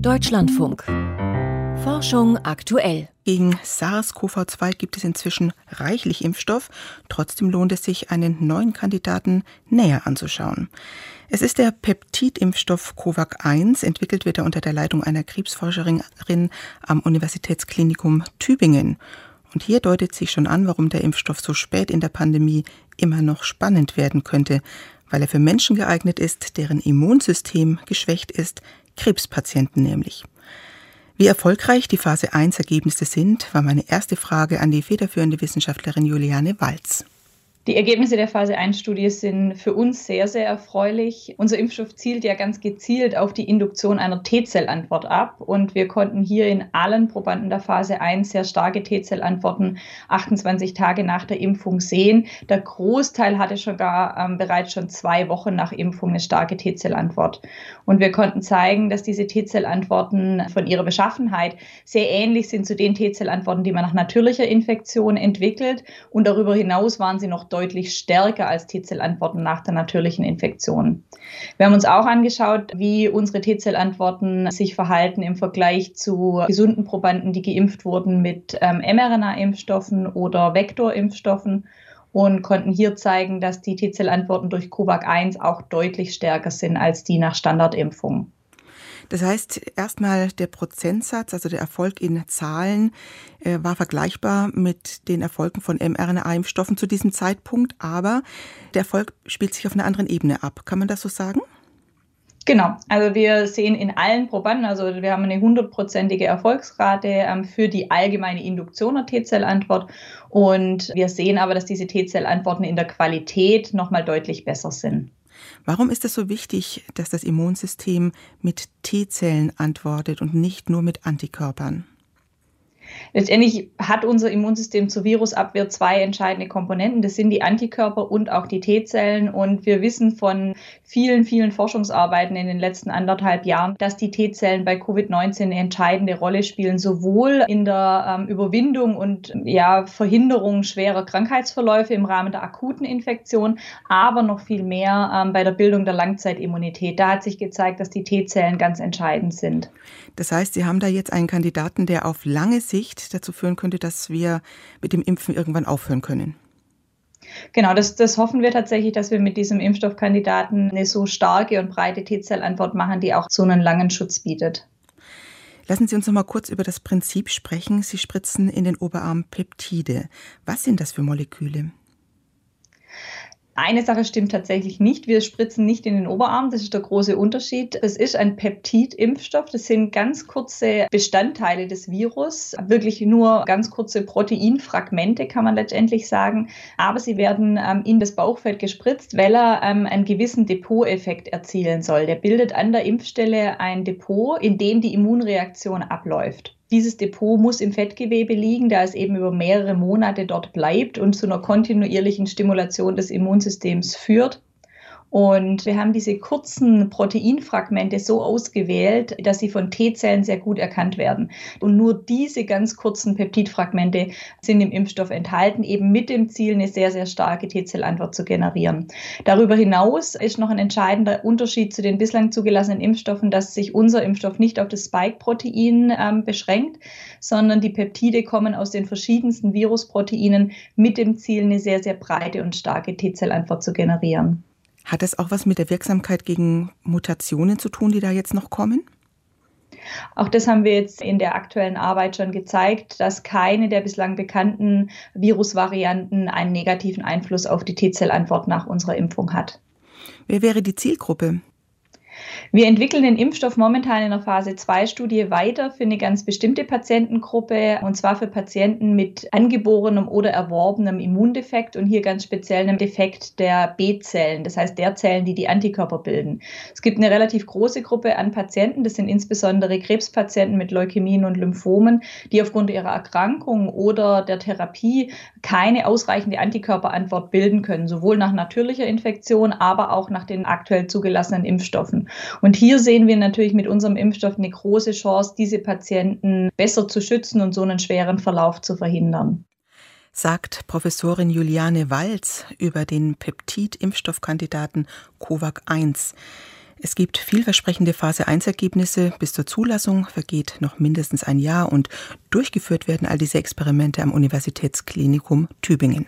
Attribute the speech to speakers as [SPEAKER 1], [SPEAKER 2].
[SPEAKER 1] Deutschlandfunk. Forschung aktuell.
[SPEAKER 2] Gegen SARS-CoV-2 gibt es inzwischen reichlich Impfstoff. Trotzdem lohnt es sich, einen neuen Kandidaten näher anzuschauen. Es ist der Peptidimpfstoff COVAC 1. Entwickelt wird er unter der Leitung einer Krebsforscherin am Universitätsklinikum Tübingen. Und hier deutet sich schon an, warum der Impfstoff so spät in der Pandemie immer noch spannend werden könnte, weil er für Menschen geeignet ist, deren Immunsystem geschwächt ist, Krebspatienten nämlich. Wie erfolgreich die Phase 1 Ergebnisse sind, war meine erste Frage an die federführende Wissenschaftlerin Juliane Walz.
[SPEAKER 3] Die Ergebnisse der Phase 1-Studie sind für uns sehr, sehr erfreulich. Unser Impfstoff zielt ja ganz gezielt auf die Induktion einer T-Zellantwort ab und wir konnten hier in allen Probanden der Phase 1 sehr starke T-Zellantworten 28 Tage nach der Impfung sehen. Der Großteil hatte sogar ähm, bereits schon zwei Wochen nach Impfung eine starke T-Zellantwort. Und wir konnten zeigen, dass diese T-Zellantworten von ihrer Beschaffenheit sehr ähnlich sind zu den T-Zellantworten, die man nach natürlicher Infektion entwickelt. Und darüber hinaus waren sie noch deutlich stärker als T-Zellantworten nach der natürlichen Infektion. Wir haben uns auch angeschaut, wie unsere T-Zellantworten sich verhalten im Vergleich zu gesunden Probanden, die geimpft wurden mit ähm, mRNA-Impfstoffen oder Vektorimpfstoffen und konnten hier zeigen, dass die T-Zellantworten durch COVAC 1 auch deutlich stärker sind als die nach Standardimpfung.
[SPEAKER 2] Das heißt, erstmal der Prozentsatz, also der Erfolg in Zahlen, äh, war vergleichbar mit den Erfolgen von mRNA-Impfstoffen zu diesem Zeitpunkt, aber der Erfolg spielt sich auf einer anderen Ebene ab. Kann man das so sagen?
[SPEAKER 3] Genau, also wir sehen in allen Probanden, also wir haben eine hundertprozentige Erfolgsrate ähm, für die allgemeine Induktion der T-Zellantwort und wir sehen aber, dass diese T-Zellantworten in der Qualität nochmal deutlich besser sind.
[SPEAKER 2] Warum ist es so wichtig, dass das Immunsystem mit T-Zellen antwortet und nicht nur mit Antikörpern?
[SPEAKER 3] Letztendlich hat unser Immunsystem zur Virusabwehr zwei entscheidende Komponenten. Das sind die Antikörper und auch die T-Zellen. Und wir wissen von vielen, vielen Forschungsarbeiten in den letzten anderthalb Jahren, dass die T-Zellen bei Covid-19 eine entscheidende Rolle spielen, sowohl in der ähm, Überwindung und ja, Verhinderung schwerer Krankheitsverläufe im Rahmen der akuten Infektion, aber noch viel mehr ähm, bei der Bildung der Langzeitimmunität. Da hat sich gezeigt, dass die T-Zellen ganz entscheidend sind.
[SPEAKER 2] Das heißt, Sie haben da jetzt einen Kandidaten, der auf lange Sicht dazu führen könnte, dass wir mit dem Impfen irgendwann aufhören können.
[SPEAKER 3] Genau, das, das hoffen wir tatsächlich, dass wir mit diesem Impfstoffkandidaten eine so starke und breite T-Zellantwort machen, die auch so einen langen Schutz bietet.
[SPEAKER 2] Lassen Sie uns noch mal kurz über das Prinzip sprechen. Sie spritzen in den Oberarm Peptide. Was sind das für Moleküle?
[SPEAKER 3] Eine Sache stimmt tatsächlich nicht. Wir spritzen nicht in den Oberarm. Das ist der große Unterschied. Es ist ein Peptidimpfstoff. Das sind ganz kurze Bestandteile des Virus. Wirklich nur ganz kurze Proteinfragmente, kann man letztendlich sagen. Aber sie werden ähm, in das Bauchfeld gespritzt, weil er ähm, einen gewissen Depoteffekt erzielen soll. Der bildet an der Impfstelle ein Depot, in dem die Immunreaktion abläuft. Dieses Depot muss im Fettgewebe liegen, da es eben über mehrere Monate dort bleibt und zu einer kontinuierlichen Stimulation des Immunsystems führt. Und wir haben diese kurzen Proteinfragmente so ausgewählt, dass sie von T-Zellen sehr gut erkannt werden. Und nur diese ganz kurzen Peptidfragmente sind im Impfstoff enthalten, eben mit dem Ziel, eine sehr, sehr starke T-Zellantwort zu generieren. Darüber hinaus ist noch ein entscheidender Unterschied zu den bislang zugelassenen Impfstoffen, dass sich unser Impfstoff nicht auf das Spike-Protein ähm, beschränkt, sondern die Peptide kommen aus den verschiedensten Virusproteinen mit dem Ziel, eine sehr, sehr breite und starke T-Zellantwort zu generieren.
[SPEAKER 2] Hat das auch was mit der Wirksamkeit gegen Mutationen zu tun, die da jetzt noch kommen?
[SPEAKER 3] Auch das haben wir jetzt in der aktuellen Arbeit schon gezeigt, dass keine der bislang bekannten Virusvarianten einen negativen Einfluss auf die T-Zellantwort nach unserer Impfung hat.
[SPEAKER 2] Wer wäre die Zielgruppe?
[SPEAKER 3] Wir entwickeln den Impfstoff momentan in der Phase 2 Studie weiter für eine ganz bestimmte Patientengruppe und zwar für Patienten mit angeborenem oder erworbenem Immundefekt und hier ganz speziell einem Defekt der B-Zellen, das heißt der Zellen, die die Antikörper bilden. Es gibt eine relativ große Gruppe an Patienten, das sind insbesondere Krebspatienten mit Leukämien und Lymphomen, die aufgrund ihrer Erkrankung oder der Therapie keine ausreichende Antikörperantwort bilden können, sowohl nach natürlicher Infektion, aber auch nach den aktuell zugelassenen Impfstoffen. Und hier sehen wir natürlich mit unserem Impfstoff eine große Chance, diese Patienten besser zu schützen und so einen schweren Verlauf zu verhindern.
[SPEAKER 2] Sagt Professorin Juliane Walz über den Peptid-Impfstoffkandidaten COVAC 1. Es gibt vielversprechende Phase-1-Ergebnisse. Bis zur Zulassung vergeht noch mindestens ein Jahr und durchgeführt werden all diese Experimente am Universitätsklinikum Tübingen.